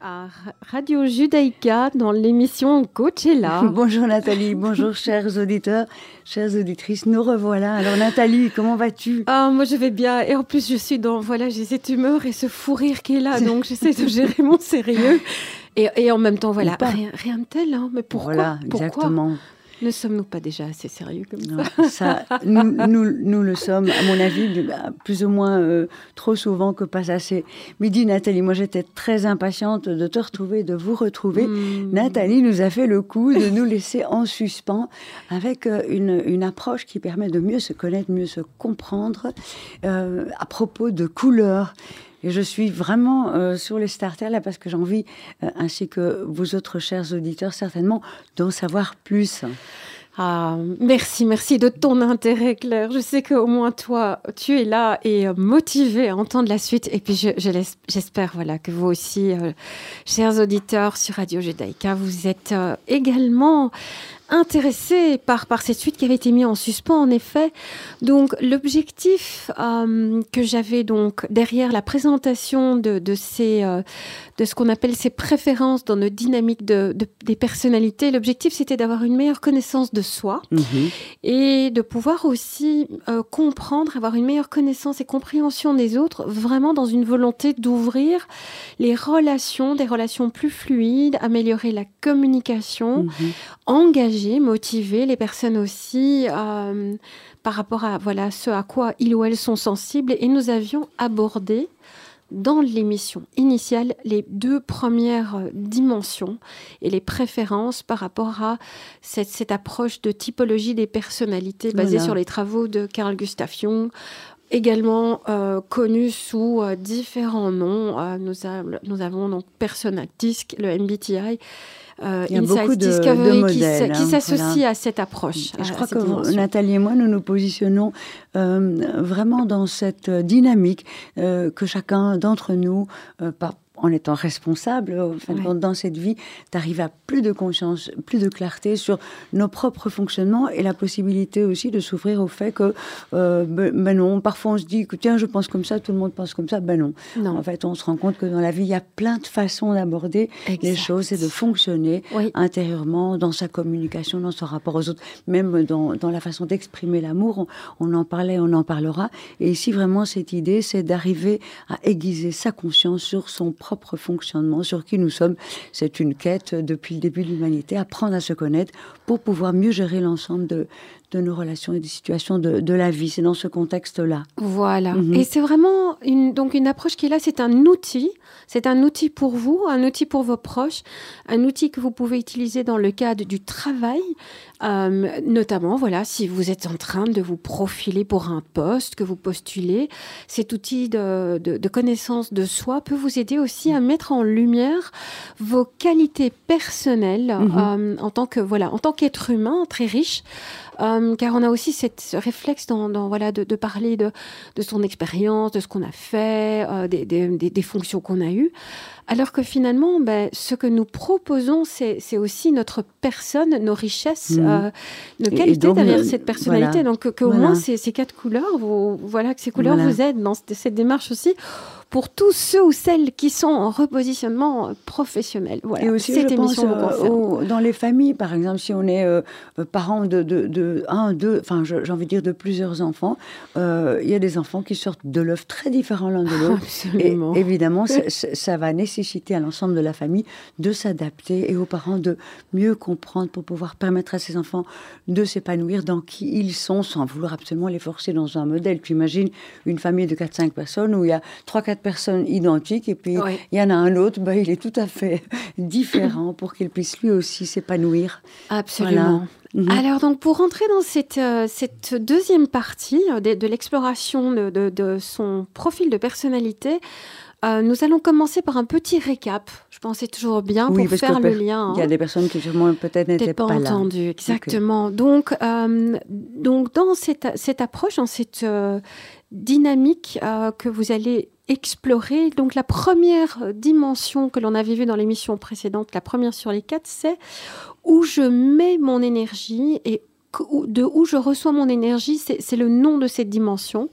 À Radio Judaïka dans l'émission Coachella. bonjour Nathalie, bonjour chers auditeurs, chères auditrices, nous revoilà. Alors Nathalie, comment vas-tu? Ah moi je vais bien. Et en plus je suis dans voilà j'ai cette humeur et ce fou rire qui est là donc j'essaie de gérer mon sérieux. Et, et, en même temps voilà rien, rien, de tel hein, mais pourquoi? Voilà exactement. Ne sommes-nous pas déjà assez sérieux comme ça, nous, nous, le sommes, à mon avis, bah, plus ou moins euh, trop souvent que pas assez. Mais dis Nathalie, moi j'étais très impatiente de te retrouver, de vous retrouver. Hmm. Nathalie nous a fait le coup de nous laisser en suspens avec euh, une, une, approche qui permet de mieux se connaître, mieux se comprendre euh, à propos de couleurs. Et je suis vraiment euh, sur les starters là parce que j'ai envie, euh, ainsi que vous autres chers auditeurs certainement, d'en savoir plus. Ah, merci, merci de ton intérêt, Claire. Je sais qu'au moins toi, tu es là et euh, motivé à entendre la suite. Et puis, j'espère voilà, que vous aussi, chers auditeurs sur Radio Judaïka, vous êtes également intéressé par, par cette suite qui avait été mise en suspens, en effet. Donc, l'objectif euh, que j'avais donc derrière la présentation de, de, ces, euh, de ce qu'on appelle ces préférences dans notre dynamique de, des personnalités, l'objectif c'était d'avoir une meilleure connaissance de soi mhm. et de pouvoir aussi euh, comprendre, avoir une meilleure connaissance et compréhension des autres, vraiment dans une volonté d'ouvrir les relations, des relations plus fluides, améliorer la communication, mhm. engager motiver les personnes aussi euh, par rapport à voilà ce à quoi ils ou elles sont sensibles. Et nous avions abordé dans l'émission initiale les deux premières dimensions et les préférences par rapport à cette, approche de typologie des personnalités basée sur les travaux de Carl Gustav Jung, également euh, connu sous euh, différents noms. nous, nous, avons donc Persona Disc, le MBTI, euh, Il y a beaucoup de, Discovery modèles, qui, hein, s'associe à cette approche. je crois que Nathalie et moi, nous nous positionnons euh, vraiment dans cette dynamique euh, que chacun d'entre nous, par en étant responsable dans cette vie, d'arriver à plus de conscience, plus de clarté sur nos propres fonctionnements et la possibilité aussi de s'ouvrir au fait que, euh, ben, ben, non, parfois on se dit que tiens, je pense comme ça, tout le monde pense comme ça, ben non. non. En fait, on se rend compte que dans la vie, il y a plein de façons d'aborder les choses et de fonctionner intérieurement dans sa communication, dans son rapport aux autres, même dans, dans la façon d'exprimer l'amour. On, on en parlait, on en parlera. Et ici, vraiment, cette idée, c'est d'arriver à aiguiser sa conscience sur son propre propre fonctionnement, sur qui nous sommes. C'est une quête depuis le début de l'humanité, apprendre à se connaître pour pouvoir mieux gérer l'ensemble de, de nos relations et des situations de, de la vie. C'est dans ce contexte-là. Voilà. Mhm. Et c'est vraiment une, donc une approche qui est là, c'est un outil. C'est un outil pour vous, un outil pour vos proches, un outil que vous pouvez utiliser dans le cadre du travail, euh, notamment, voilà, si vous êtes en train de vous profiler pour un poste que vous postulez, cet outil de, de, de connaissance de soi peut vous aider aussi à mettre en lumière vos qualités personnelles mhm. euh, en tant que voilà, en tant qu'être humain très riche. Euh, car on a aussi cette, ce réflexe dans, dans voilà, de, de, parler de, de son expérience, de ce qu'on a fait, euh, des, des, des, fonctions qu'on a eues. Alors que finalement, ben, ce que nous proposons, c'est aussi notre personne, nos richesses, mmh. euh, nos qualités derrière cette personnalité. Donc, qu'au moins ces, ces, quatre couleurs, vous, voilà, que ces couleurs vous aident dans cette démarche aussi pour tous ceux ou celles qui sont en repositionnement professionnel. Voilà, Et aussi, cette je pense, euh, dans les familles, par exemple, si on est euh, parent de, de, de, un, deux, enfin, j'ai envie de dire de plusieurs enfants, euh, il y a des enfants qui sortent de l'œuf très différents l'un de l'autre. Et évidemment, ça va nécessiter à l'ensemble de la famille de s'adapter et aux parents de mieux comprendre pour pouvoir permettre à ces enfants de s'épanouir dans qui ils sont sans vouloir absolument les forcer dans un modèle. Tu imagines une famille de 4-5 personnes où il y a 3-4 personnes identiques et puis il y en a un autre, bah, il est tout à fait différent pour qu'il puisse lui aussi s'épanouir. Absolument. Mhm. Alors donc pour rentrer dans cette, euh, cette deuxième partie euh, de, l'exploration de, de, son profil de personnalité, euh, nous allons commencer par un petit récap. Je pensais toujours bien pour faire le lien. Il y a hein. des personnes qui sûrement peut-être n'étaient pas, pas entendues. Exactement. Donc, donc dans cette, cette approche, dans cette dynamique que vous allez explorer. Donc la première dimension que l'on avait vue dans l'émission précédente, la première sur les quatre, c'est où je mets mon énergie et de où je reçois mon énergie, c'est le nom de cette dimension.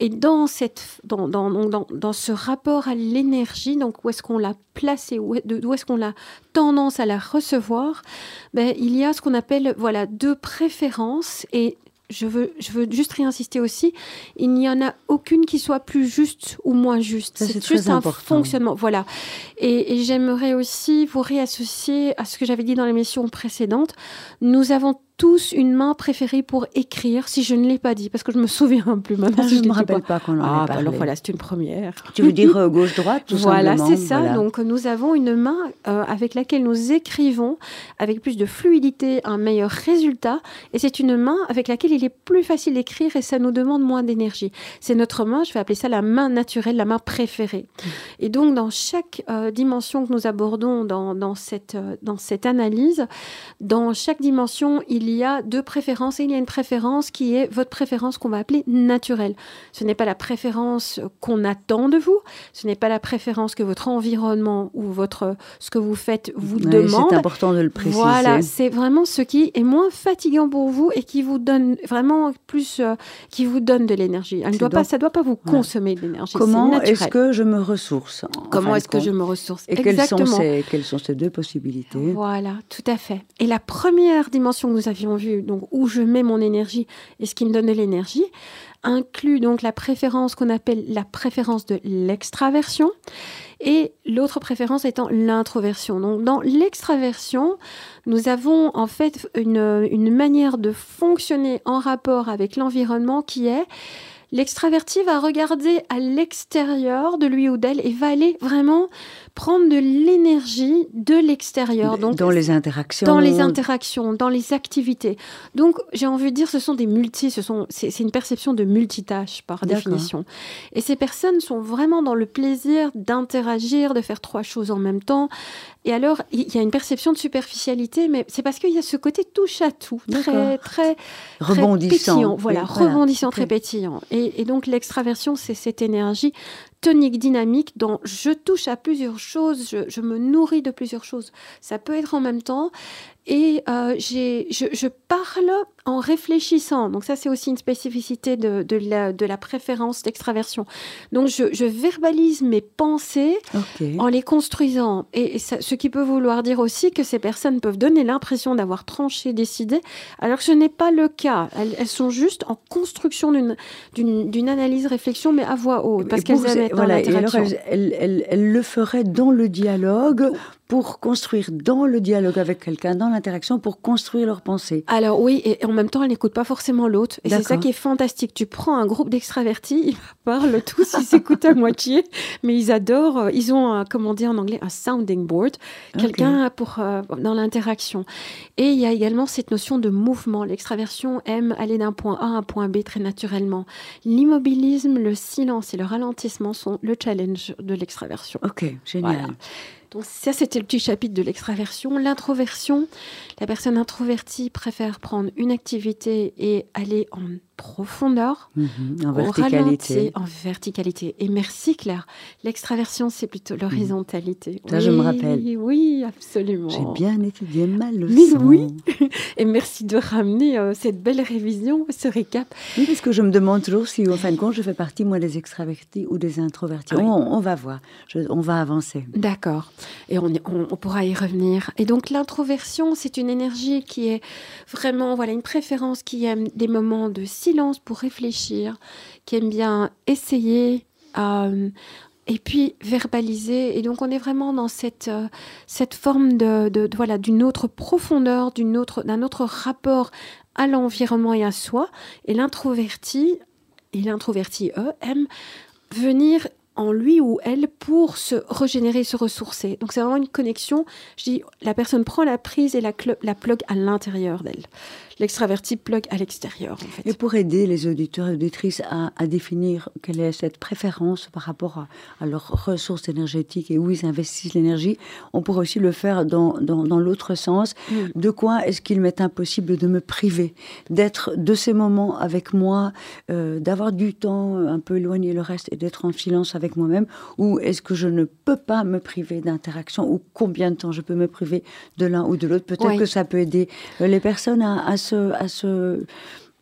Et dans, cette, dans, dans, dans, dans ce rapport à l'énergie, donc où est-ce qu'on l'a placée, où, est-ce qu'on a tendance à la recevoir, ben, il y a ce qu'on appelle voilà, deux préférences. Et je veux, je veux juste réinsister aussi, il n'y en a aucune qui soit plus juste ou moins juste. C'est juste un fonctionnement. Voilà. Et, et j'aimerais aussi vous réassocier à ce que j'avais dit dans l'émission précédente. Nous avons tous une main préférée pour écrire, si je ne l'ai pas dit, parce que je me souviens plus maintenant. Ah, je ne me rappelle pas, qu'on en ah, bah alors voilà, c'est une première. Tu veux dire euh, gauche-droite, tout Voilà, c'est ça. Donc nous avons une main euh, avec laquelle nous écrivons avec plus de fluidité, un meilleur résultat, et c'est une main avec laquelle il est plus facile d'écrire et ça nous demande moins d'énergie. C'est notre main, je vais appeler ça la main naturelle, la main préférée. Et donc dans chaque euh, dimension que nous abordons dans, dans cette, dans cette analyse, dans chaque dimension, il il y a deux préférences et il y a une préférence qui est votre préférence qu'on va appeler naturelle. Ce n'est pas la préférence qu'on attend de vous, ce n'est pas la préférence que votre environnement ou votre ce que vous faites vous demande. C'est important de le préciser. Voilà, c'est vraiment ce qui est moins fatigant pour vous et qui vous donne vraiment plus, euh, qui vous donne de l'énergie. Ça ne doit pas, ça doit pas vous consommer de l'énergie. Comment est-ce que je me ressource Comment est-ce que je me ressource? Et quelles sont, ces, quelles sont ces deux possibilités? Voilà, tout à fait. Et la première dimension que nous avons avions vu, donc où je mets mon énergie et ce qui me donne de l'énergie, inclut donc la préférence qu'on appelle la préférence de l'extraversion et l'autre préférence étant l'introversion. Donc dans l'extraversion, nous avons en fait une, une manière de fonctionner en rapport avec l'environnement qui est l'extraverti va regarder à l'extérieur de lui ou d'elle et va aller vraiment prendre de l'énergie de l'extérieur. Donc dans les interactions, dans les interactions, dans les activités. Donc j'ai envie de dire, ce sont des multi, ce sont, c'est une perception de multitâche par définition. Et ces personnes sont vraiment dans le plaisir d'interagir, de faire trois choses en même temps. Et alors, il y a une perception de superficialité, mais c'est parce qu'il y a ce côté touche à tout, très, très, rebondissant. voilà, rebondissant, très pétillant. Et, et donc, l'extraversion, c'est cette énergie tonique dynamique dont je touche à plusieurs choses, je, me nourris de plusieurs choses. Ça peut être en même temps. Et euh, je, parle en réfléchissant. Donc ça, c'est aussi une spécificité de, de, la, de la, préférence d'extraversion. Donc je, je, verbalise mes pensées en les construisant. Et, ça, ce qui peut vouloir dire aussi que ces personnes peuvent donner l'impression d'avoir tranché, décidé, alors que ce n'est pas le cas. Elles, elles, sont juste en construction d'une analyse, réflexion, mais à voix haute, parce qu'elles aiment être voilà, dans l'interaction. Elles, elles, elles, le feraient dans le dialogue pour construire dans le dialogue avec quelqu'un, dans l'interaction, pour construire leur pensée. Alors oui, et en même temps, elle n'écoute pas forcément l'autre. Et c'est ça qui est fantastique. Tu prends un groupe d'extravertis, ils parlent tous, ils s'écoutent à moitié, mais ils adorent, euh, ils ont, un, comment dire en anglais, un sounding board, quelqu'un pour euh, dans l'interaction. Et il y a également cette notion de mouvement. L'extraversion aime aller d'un point A à un point B très naturellement. L'immobilisme, le silence et le ralentissement sont le challenge de l'extraversion. Ok, génial. Donc ça, c'était le petit chapitre de l'extraversion. L'introversion, la personne introvertie préfère prendre une activité et aller en profondeur, mhm, en verticalité. en verticalité. Et merci Claire. L'extraversion, c'est plutôt l'horizontalité. Ça, je me rappelle. Oui, absolument. J'ai bien étudié ma leçon. oui. Et merci de ramener euh, cette belle révision, ce récap. Oui, parce que je me demande toujours si, en fin de compte, je fais partie, moi, des extravertis ou des introvertis. On, va voir. on va avancer. D'accord. Et on, on, pourra y revenir. Et donc, l'introversion, c'est une énergie qui est vraiment, voilà, une préférence qui aime des moments de silence pour réfléchir, qui aime bien essayer euh, et puis verbaliser. Et donc on est vraiment dans cette, euh, cette forme de, voilà d'une autre profondeur, d'une autre d'un autre rapport à l'environnement et à soi. Et l'introverti et l'introverti eux aiment venir en lui ou elle pour se régénérer, se ressourcer. Donc c'est vraiment une connexion. Je dis, la personne prend la prise et la, la plug à l'intérieur d'elle l'extraverti plug à l'extérieur. En fait. Et pour aider les auditeurs et auditrices à, à, définir quelle est cette préférence par rapport à, à, leurs ressources énergétiques et où ils investissent l'énergie, on pourrait aussi le faire dans, dans, dans l'autre sens. Mm. De quoi est-ce qu'il m'est impossible de me priver, d'être de ces moments avec moi, euh, d'avoir du temps un peu éloigné le reste et d'être en silence avec avec moi-même ou est-ce que je ne peux pas me priver d'interaction ou combien de temps je peux me priver de l'un ou de l'autre? Peut-être que ça peut aider euh, les personnes à, à se, à se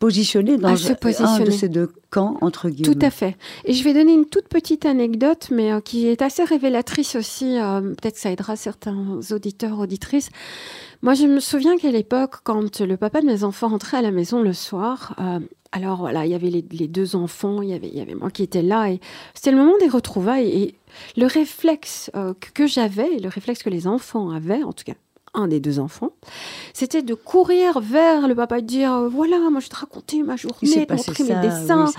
positionner dans un de ces deux camps, entre guillemets. Tout à fait. Et je vais donner une toute petite anecdote, mais euh, qui est assez révélatrice aussi. Euh, peut-être que ça aidera certains auditeurs, auditrices. Moi, je me souviens qu'à l'époque, quand le papa de mes enfants rentrait à la maison le soir, euh, alors voilà, il y avait les, deux enfants, il y avait, il y avait moi qui étais là, et c'était le moment des retrouvailles. Et le réflexe que j'avais, le réflexe que les enfants avaient, en tout cas un des deux enfants, c'était de courir vers le papa et de dire euh, voilà, moi je vais te raconter ma journée, te montrer mes dessins.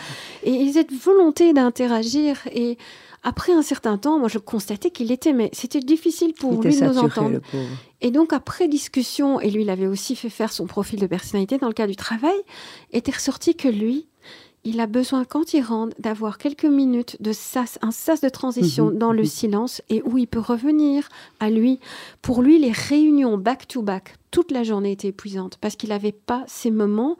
et ils avaient volonté d'interagir. Et après un certain temps, moi je constatais qu'il était, mais c'était difficile pour lui de nous entendre. Et donc après discussion, et lui il avait aussi fait faire son profil de personnalité dans le cas du travail, était ressorti que lui, il a besoin, quand il rentre, d'avoir quelques minutes de sas, un sas de transition mhm, dans le mhm. silence et où il peut revenir à lui. Pour lui, les réunions back-to-back, toute la journée étaient épuisantes parce qu'il n'avait pas ces moments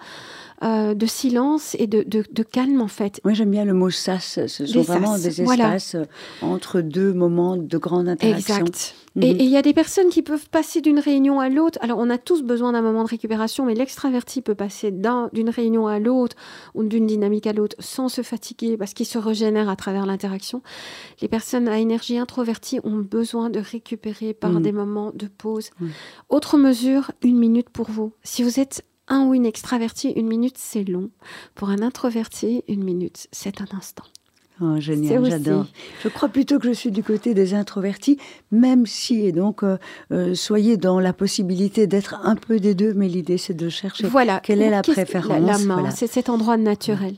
euh, de silence et de, de, calme, en fait. Moi, j'aime bien le mot sas. Ce sont vraiment des espaces euh, entre deux moments de grande interaction. Exact. Mhm. Et il y a des personnes qui peuvent passer d'une réunion à l'autre. Alors, on a tous besoin d'un moment de récupération, mais l'extraverti peut passer d'une réunion à l'autre ou d'une dynamique à l'autre sans se fatiguer parce qu'il se régénère à travers l'interaction. Les personnes à énergie introvertie ont besoin de récupérer par mhm. des moments de pause. Autre mesure, une minute pour vous. Si vous êtes un ou une extraverti, une minute, c'est long. Pour un introverti, une minute, c'est un instant. Oh, génial, j'adore. Je crois plutôt que je suis du côté des introvertis, même si, et donc, euh, euh, soyez dans la possibilité d'être un peu des deux, mais l'idée, c'est de chercher voilà. quelle est la préférence. La, main, c'est cet endroit naturel.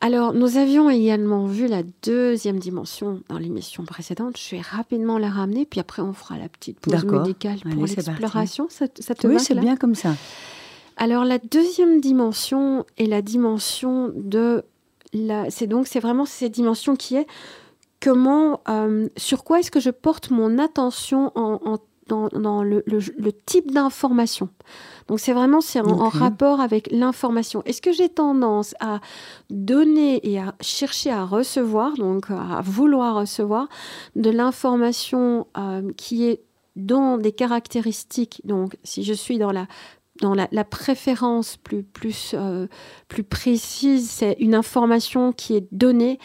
Alors, nous avions également vu la deuxième dimension dans l'émission précédente. Je vais rapidement la ramener, puis après, on fera la petite pause médicale pour l'exploration. Ça, ça, te Oui, c'est bien comme ça. Alors, la deuxième dimension est la dimension de c'est donc c'est vraiment cette dimension qui est comment, euh, sur quoi est-ce que je porte mon attention en, dans, le, type d'information. Donc c'est vraiment c'est en, rapport avec l'information. Est-ce que j'ai tendance à donner et à chercher à recevoir, donc à vouloir recevoir de l'information euh, qui est dans des caractéristiques. Donc si je suis dans la dans la, préférence plus, plus, euh, plus précise, c'est une information qui est donnée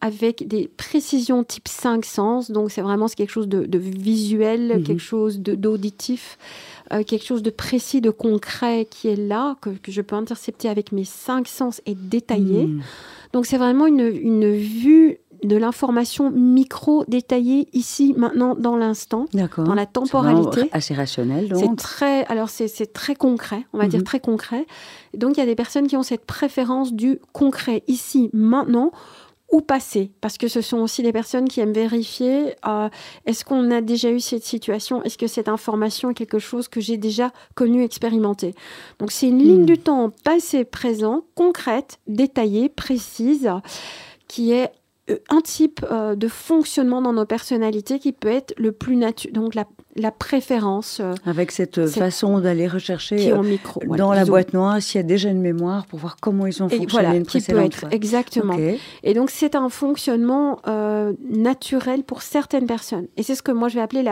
avec des précisions type 5 sens. Donc, c'est vraiment quelque chose de, visuel, mhm. quelque chose d'auditif, euh, quelque chose de précis, de concret qui est là, que, je peux intercepter avec mes cinq sens et détailler. Mhm. Donc, c'est vraiment une, une vue de l'information micro détaillée ici, maintenant, dans l'instant, dans la temporalité. Assez rationnel, donc. C'est très, alors c'est très concret, on va dire mhm. très concret. donc il y a des personnes qui ont cette préférence du concret ici, maintenant ou passé, parce que ce sont aussi des personnes qui aiment vérifier euh, est-ce qu'on a déjà eu cette situation, est-ce que cette information est quelque chose que j'ai déjà connu, expérimenté. Donc c'est une ligne mhm. du temps passé, présent, concrète, détaillée, précise, qui est un type euh, de fonctionnement dans nos personnalités qui peut être le plus naturel, donc la, la préférence. Euh, Avec cette, façon d'aller rechercher micro, dans la boîte noire s'il y a déjà une mémoire pour voir comment ils ont fonctionné voilà, une précédente peut être, Exactement. Et donc c'est un fonctionnement naturel pour certaines personnes. Et c'est ce que moi je vais appeler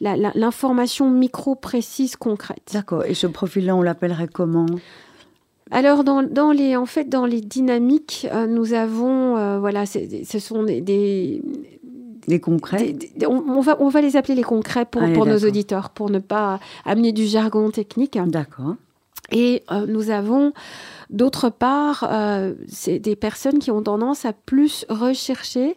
l'information la, micro précise concrète. D'accord. Et ce profil-là, on l'appellerait comment? Alors, dans, dans, les, en fait, dans les dynamiques, euh, nous avons, euh, voilà, ce sont des, des concrets on, va, on va les appeler les concrets pour, pour nos auditeurs, pour ne pas amener du jargon technique. D'accord. Et euh, nous avons d'autre part c'est des personnes qui ont tendance à plus rechercher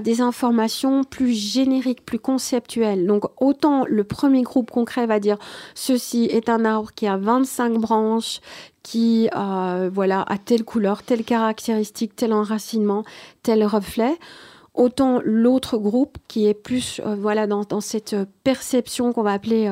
des informations plus génériques, plus conceptuelles. Donc autant le premier groupe concret va dire ceci est un arbre qui a 25 branches, qui euh, voilà a telle couleur, telle caractéristique, tel enracinement, tel reflet. Autant l'autre groupe qui est plus euh, voilà dans, dans, cette perception qu'on va appeler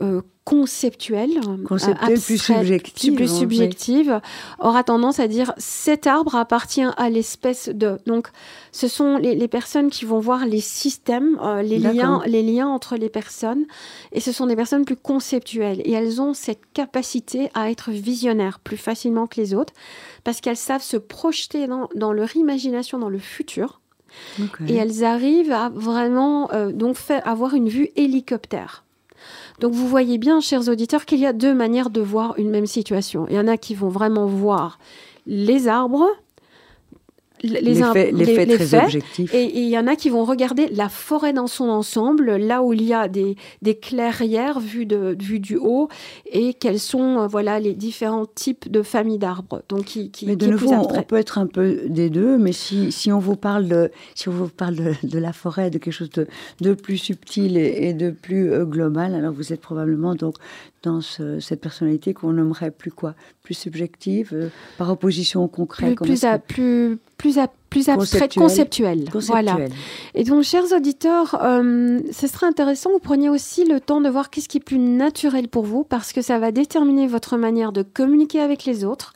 euh, conceptuelle, plus subjective, plus subjective. Aura tendance à dire cet arbre appartient à l'espèce de. Donc, ce sont les, personnes qui vont voir les systèmes, euh, les liens, les liens entre les personnes, et ce sont des personnes plus conceptuelles. Et elles ont cette capacité à être visionnaires plus facilement que les autres parce qu'elles savent se projeter dans, dans leur imagination, dans le futur Et elles arrivent à vraiment euh, donc avoir une vue hélicoptère. Donc vous voyez bien, chers auditeurs, qu'il y a deux manières de voir une même situation. Il y en a qui vont vraiment voir les arbres, les, faits, les, très objectifs. Et il y en a qui vont regarder la forêt dans son ensemble, là où il y a des, des clairières vues, de, vues du haut, et quels sont euh, voilà les différents types de familles d'arbres. Donc, qui, qui, mais de nouveau, on peut être un peu des deux, mais si, si on vous parle de si on vous parle de, la forêt, de quelque chose de, de plus subtil et, de plus euh, global, alors vous êtes probablement donc dans cette personnalité qu'on nommerait plus quoi? Plus subjective, euh, par opposition au concret Plus, plus, à, plus, plus, à, plus abstrait, conceptuel. Voilà. Et donc, chers auditeurs, euh, ce serait intéressant vous preniez aussi le temps de voir qu'est-ce qui est plus naturel pour vous, parce que ça va déterminer votre manière de communiquer avec les autres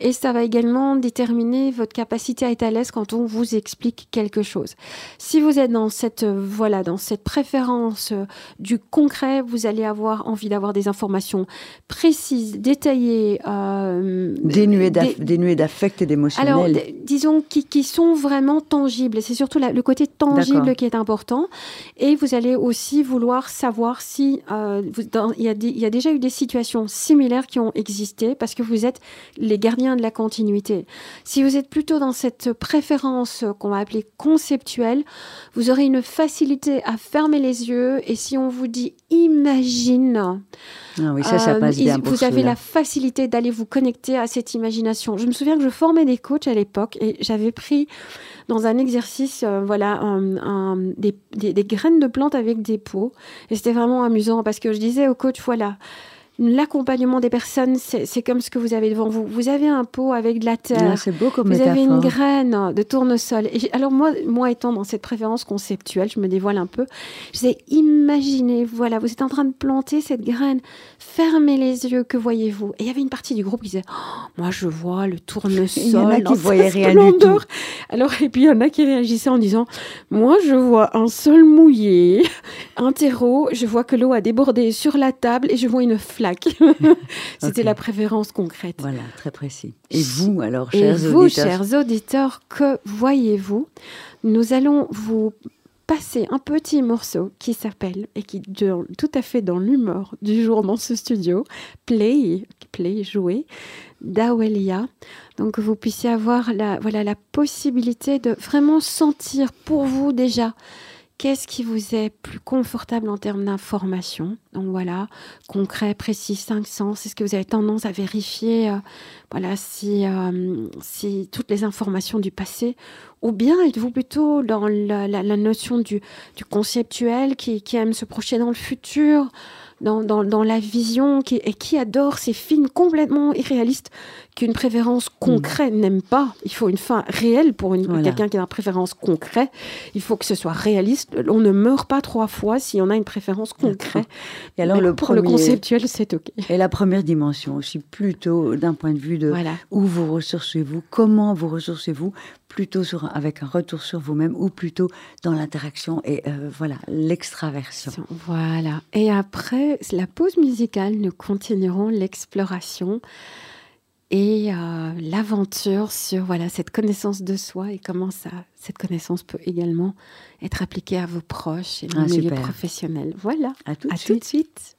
et ça va également déterminer votre capacité à être à l'aise quand on vous explique quelque chose. Si vous êtes dans cette, euh, voilà, dans cette préférence euh, du concret, vous allez avoir envie d'avoir des informations précises, détaillées. Euh, dénuées d'affect et d'émotionnel. Alors, disons, qui, qui, sont vraiment tangibles. C'est surtout le côté tangible qui est important. Et vous allez aussi vouloir savoir si euh, il, y a il y a déjà eu des situations similaires qui ont existé parce que vous êtes les gardiens de la continuité. Si vous êtes plutôt dans cette préférence qu'on va appeler conceptuelle, vous aurez une facilité à fermer les yeux et si on vous dit imagine, ah oui, ça, ça passe euh, bien vous avez la facilité d'aller vous connecter à cette imagination. Je me souviens que je formais des coachs à l'époque et j'avais pris dans un exercice, euh, voilà, des, des, graines de plantes avec des pots. Et c'était vraiment amusant parce que je disais au coach, voilà, L'accompagnement des personnes, c'est comme ce que vous avez devant vous. Vous avez un pot avec de la terre. c'est beau comme Vous avez une graine de tournesol. Et alors moi, moi étant dans cette préférence conceptuelle, je me dévoile un peu. Je disais, imaginez, voilà, vous êtes en train de planter cette graine. Fermez les yeux, que voyez-vous? Et il y avait une partie du groupe qui disait, oh, moi je vois le tournesol. Il y en a qui voyaient rien du tout. Alors et puis il y en a qui réagissaient en disant, moi je vois un sol mouillé, un terreau, je vois que l'eau a débordé sur la table et je vois une flamme C'était la préférence concrète. Voilà, très précis. Et vous, alors, chers Et vous, chers auditeurs, que voyez-vous? Nous allons vous passer un petit morceau qui s'appelle, et qui est tout à fait dans l'humeur du jour dans ce studio, Play, Play, jouer, d'Awelia. Donc que vous puissiez avoir la, voilà, la possibilité de vraiment sentir pour vous déjà Qu'est-ce qui vous est plus confortable en termes d'information Donc voilà, concret, précis, 500. Est-ce que vous avez tendance à vérifier euh, voilà, si, euh, si toutes les informations du passé Ou bien êtes-vous plutôt dans la, notion du, conceptuel qui aime se projeter dans le futur? Dans, dans, dans, la vision qui, et qui adore ces films complètement irréalistes qu'une préférence concrète n'aime pas. Il faut une fin réelle pour quelqu'un qui a une préférence concrète. Il faut que ce soit réaliste. On ne meurt pas trois fois si on a une préférence concrète. Et alors le pour le conceptuel, c'est ok. Et la première dimension aussi, plutôt d'un point de vue de où vous ressourcez-vous, comment vous ressourcez-vous, plutôt sur, avec un retour sur vous-même ou plutôt dans l'interaction et euh, voilà l'extraversion. Voilà. Et après la pause musicale, nous continuerons l'exploration et euh, l'aventure sur voilà cette connaissance de soi et comment ça cette connaissance peut également être appliquée à vos proches et dans ah, milieu professionnel. Voilà. À tout de suite.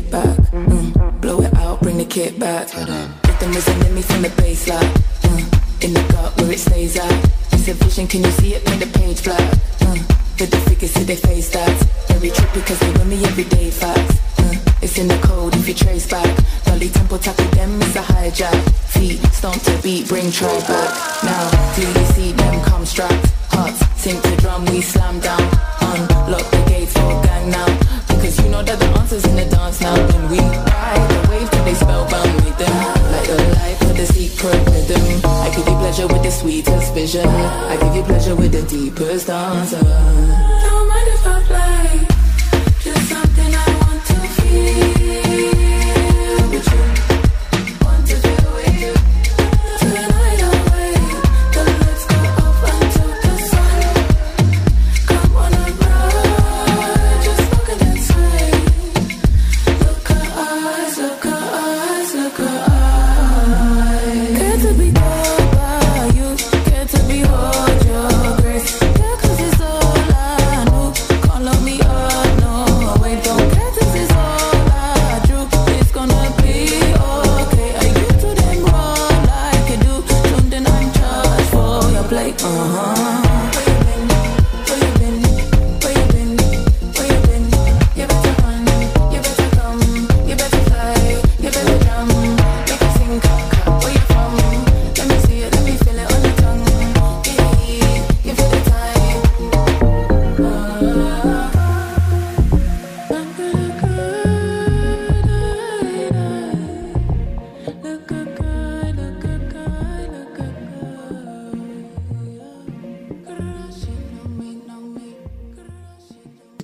Kick back. Mm. Blow it out, bring the kit back. Rhythm resonate me from the baseline. Uh, in the gut where it stays at. It's a vision, can you see it? Paint the page black. With the figures, see they face that. Every trip cause they with me every day, facts. Uh, it's in the code if you trace back. Dolly tempo tackle them, it's a hijack. Feet stomp to beat, bring try back. Now, do you see them come strapped? Hearts sink to drum, we slam down. Unlock the gates for gang now. Because you know that the answer's in the dance now. And we ride the wave till they spellbound with them. Like the light for the secret rhythm. I give you pleasure with the sweetest vision. I give you pleasure with the deepest answer.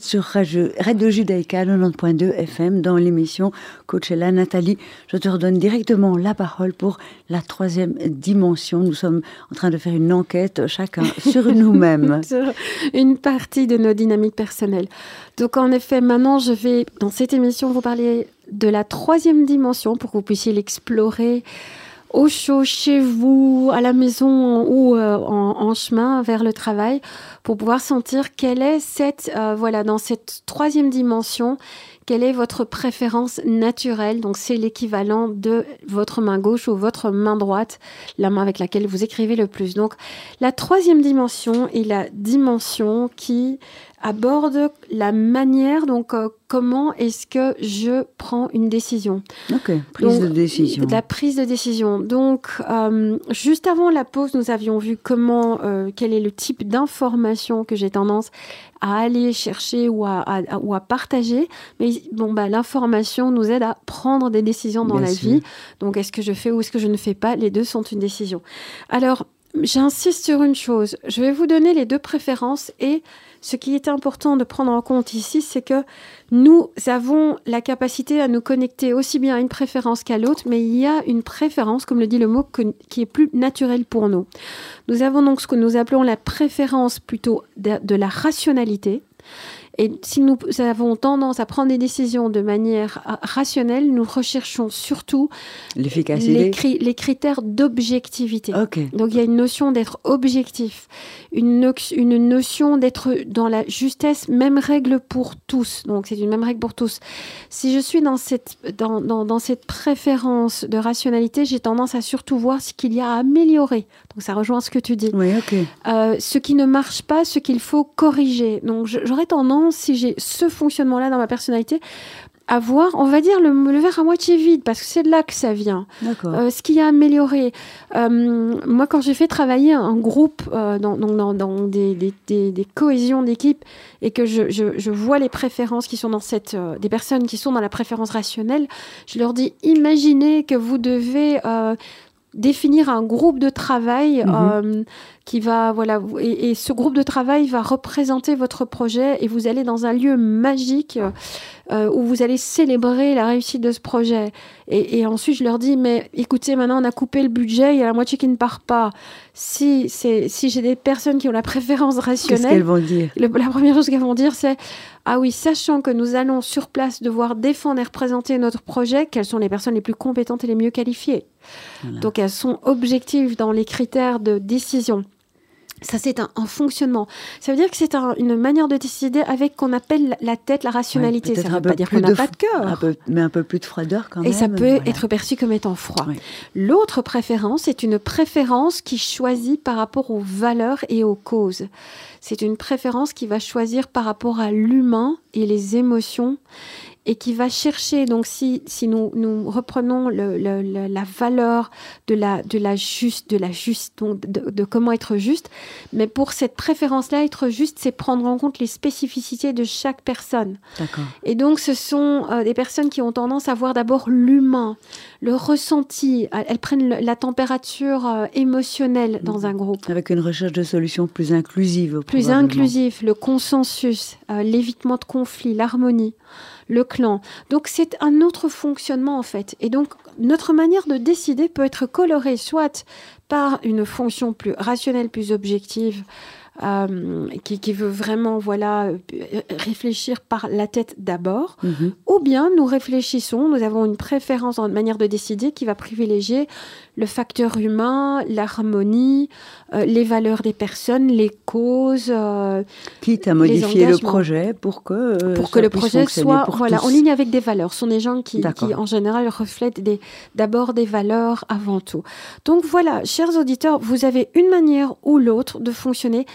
Sur Radio Judaïka 90.2 FM dans l'émission Coachella. Nathalie, je te redonne directement la parole pour la troisième dimension. Nous sommes en train de faire une enquête chacun sur nous-mêmes. une partie de nos dynamiques personnelles. Donc en effet, maintenant je vais dans cette émission vous parler de la troisième dimension pour que vous puissiez l'explorer au chaud chez vous, à la maison ou euh, en, chemin vers le travail, pour pouvoir sentir quelle est cette, euh, voilà, dans cette troisième dimension, quelle est votre préférence naturelle. Donc c'est l'équivalent de votre main gauche ou votre main droite, la main avec laquelle vous écrivez le plus. Donc la troisième dimension est la dimension qui aborde la manière, donc euh, comment est-ce que je prends une décision. Ok, prise de décision. La prise de décision. Donc, euh, juste avant la pause, nous avions vu comment, euh, quel est le type d'information que j'ai tendance à aller chercher ou à, ou à partager. Mais bon, bah, l'information nous aide à prendre des décisions dans la vie. Donc, est-ce que je fais ou est-ce que je ne fais pas? Les deux sont une décision. Alors, j'insiste sur une chose. Je vais vous donner les deux préférences et ce qui est important de prendre en compte ici, c'est que nous avons la capacité à nous connecter aussi bien à une préférence qu'à l'autre, mais il y a une préférence, comme le dit le mot, qui est plus naturelle pour nous. Nous avons donc ce que nous appelons la préférence plutôt de la rationalité. Et si nous avons tendance à prendre des décisions de manière euh, rationnelle, nous recherchons surtout l'efficacité, les, les, critères d'objectivité. Donc il y a une notion d'être objectif, une, une notion d'être dans la justesse, même règle pour tous. Donc c'est une même règle pour tous. Si je suis dans cette, dans, dans, dans cette préférence de rationalité, j'ai tendance à surtout voir ce qu'il y a à améliorer. Donc ça rejoint ce que tu dis. Oui, ok. Euh, ce qui ne marche pas, ce qu'il faut corriger. Donc j'aurais tendance si j'ai ce fonctionnement-là dans ma personnalité, à voir, on va dire, le, verre à moitié vide, parce que c'est de là que ça vient. Euh, ce qui a amélioré. Euh, moi, quand j'ai fait travailler un groupe euh, dans, dans, des, des, cohésions d'équipe et que je, je, vois les préférences qui sont dans cette. des personnes qui sont dans la préférence rationnelle, je leur dis imaginez que vous devez définir un groupe de travail mhm. euh, qui va voilà et, ce groupe de travail va représenter votre projet et vous allez dans un lieu magique euh, où vous allez célébrer la réussite de ce projet. Et, ensuite je leur dis mais écoutez maintenant on a coupé le budget il y a la moitié qui ne part pas. Si c'est si j'ai des personnes qui ont la préférence rationnelle qu'est-ce qu'elles vont dire? la première chose qu'elles vont dire c'est ah oui, sachant que nous allons sur place devoir défendre et représenter notre projet, quelles sont les personnes les plus compétentes et les mieux qualifiées? Donc elles sont objectives dans les critères de décision. Ça, c'est un, fonctionnement. Ça veut dire que c'est une manière de décider avec qu'on appelle la tête, la rationalité. ça ne veut pas dire qu'on n'a pas de cœur. mais un peu plus de froideur quand même. Et ça peut être perçu comme étant froid. L'autre préférence, c'est une préférence qui choisit par rapport aux valeurs et aux causes. C'est une préférence qui va choisir par rapport à l'humain et les émotions et qui va chercher, donc si, si nous, nous reprenons le, la valeur de la, de la juste, de la juste, de, comment être juste, mais pour cette préférence-là, être juste, c'est prendre en compte les spécificités de chaque personne. Et donc, ce sont euh, des personnes qui ont tendance à voir d'abord l'humain, le ressenti, elles prennent la température euh, émotionnelle dans mhm. un groupe. Avec une recherche de solutions plus inclusive. Plus inclusive, le consensus, euh, l'évitement de conflits, l'harmonie le clan. Donc c'est un autre fonctionnement en fait. Et donc notre manière de décider peut être colorée soit par une fonction plus rationnelle, plus objective, euh, qui, veut vraiment voilà réfléchir par la tête d'abord, mhm. ou bien nous réfléchissons, nous avons une préférence en manière de décider qui va privilégier le facteur humain, l'harmonie, euh, les valeurs des personnes, les causes. Euh, Quitte à modifier le projet pour que pour que le projet soit voilà en ligne avec des valeurs. Ce sont des gens qui, qui en général reflètent d'abord des valeurs avant tout. Donc voilà, chers auditeurs, vous avez une manière ou l'autre de fonctionner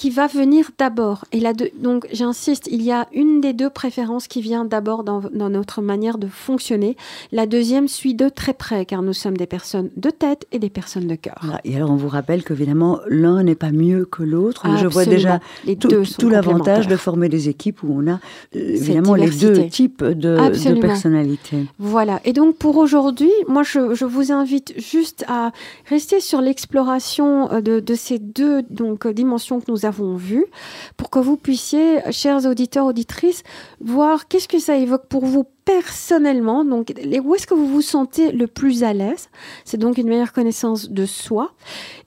qui va venir d'abord. Et là, donc j'insiste, il y a une des deux préférences qui vient d'abord dans, notre manière de fonctionner. La deuxième suit de très près, car nous sommes des personnes de tête et des personnes de cœur. Et alors on vous rappelle qu'évidemment, l'un n'est pas mieux que l'autre. Je vois déjà Les tout, tout l'avantage de former des équipes où on a euh, évidemment les deux types de, de, personnalités. Voilà. Et donc pour aujourd'hui, moi je, je, vous invite juste à rester sur l'exploration euh, de, de, ces deux donc, dimensions que nous avons avons vu, pour que vous puissiez, chers auditeurs, auditrices, voir qu'est-ce que ça évoque pour vous personnellement, donc où est-ce que vous vous sentez le plus à l'aise? C'est donc une meilleure connaissance de soi.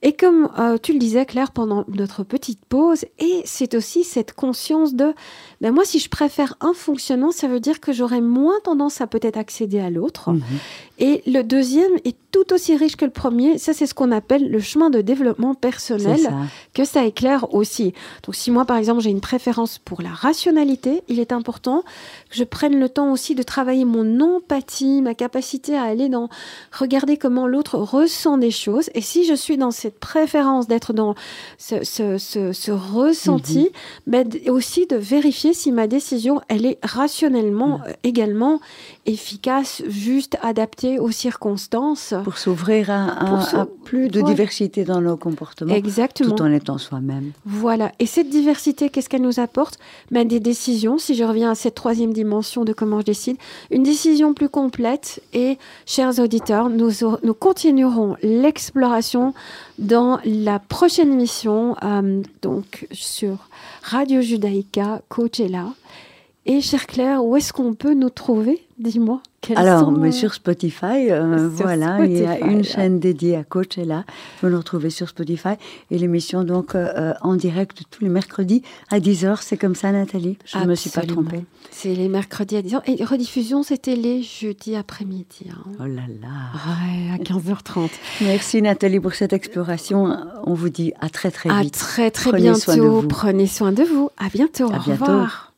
Et comme euh, tu le disais, Claire, pendant notre petite pause, et c'est aussi cette conscience de, ben moi, si je préfère un fonctionnement, ça veut dire que j'aurai moins tendance à peut-être accéder à l'autre. Mhm. Et le deuxième est tout aussi riche que le premier. Ça, c'est ce qu'on appelle le chemin de développement personnel, que ça éclaire aussi. Donc, si moi, par exemple, j'ai une préférence pour la rationalité, il est important que je prenne le temps aussi de travailler mon empathie, ma capacité à aller dans regarder comment l'autre ressent des choses. Et si je suis dans cette préférence d'être dans ce, ce, ce, ressenti, mhm. ben, aussi de vérifier si ma décision, elle est rationnellement euh, également efficace, juste, adaptée aux circonstances. Pour s'ouvrir à, plus de diversité dans nos comportements. Exactement. Tout en étant soi-même. Voilà. Et cette diversité, qu'est-ce qu'elle nous apporte? Ben, Des décisions, si je reviens à cette troisième dimension de comment je décide, une décision plus complète. Et, chers auditeurs, nous, continuerons l'exploration dans la prochaine émission, euh, donc sur Radio Judaïka, Coachella. Et chère Claire, où est-ce qu'on peut nous trouver? Dis-moi. Alors, mais sur Spotify, euh, voilà, il y a une chaîne dédiée à Coachella. Vous nous retrouvez sur Spotify et l'émission donc euh, euh, en direct tous les mercredis à 10h. C'est comme ça, Nathalie? Je ne me suis pas trompée. C'est les mercredis à 10h. Et rediffusion, c'était les jeudis après-midi. Hein. Oh là là Ouais, à 15h30. Merci Nathalie pour cette exploration. On vous dit à très très vite. À très très bientôt. Prenez soin de vous. À bientôt. À Au bientôt. revoir.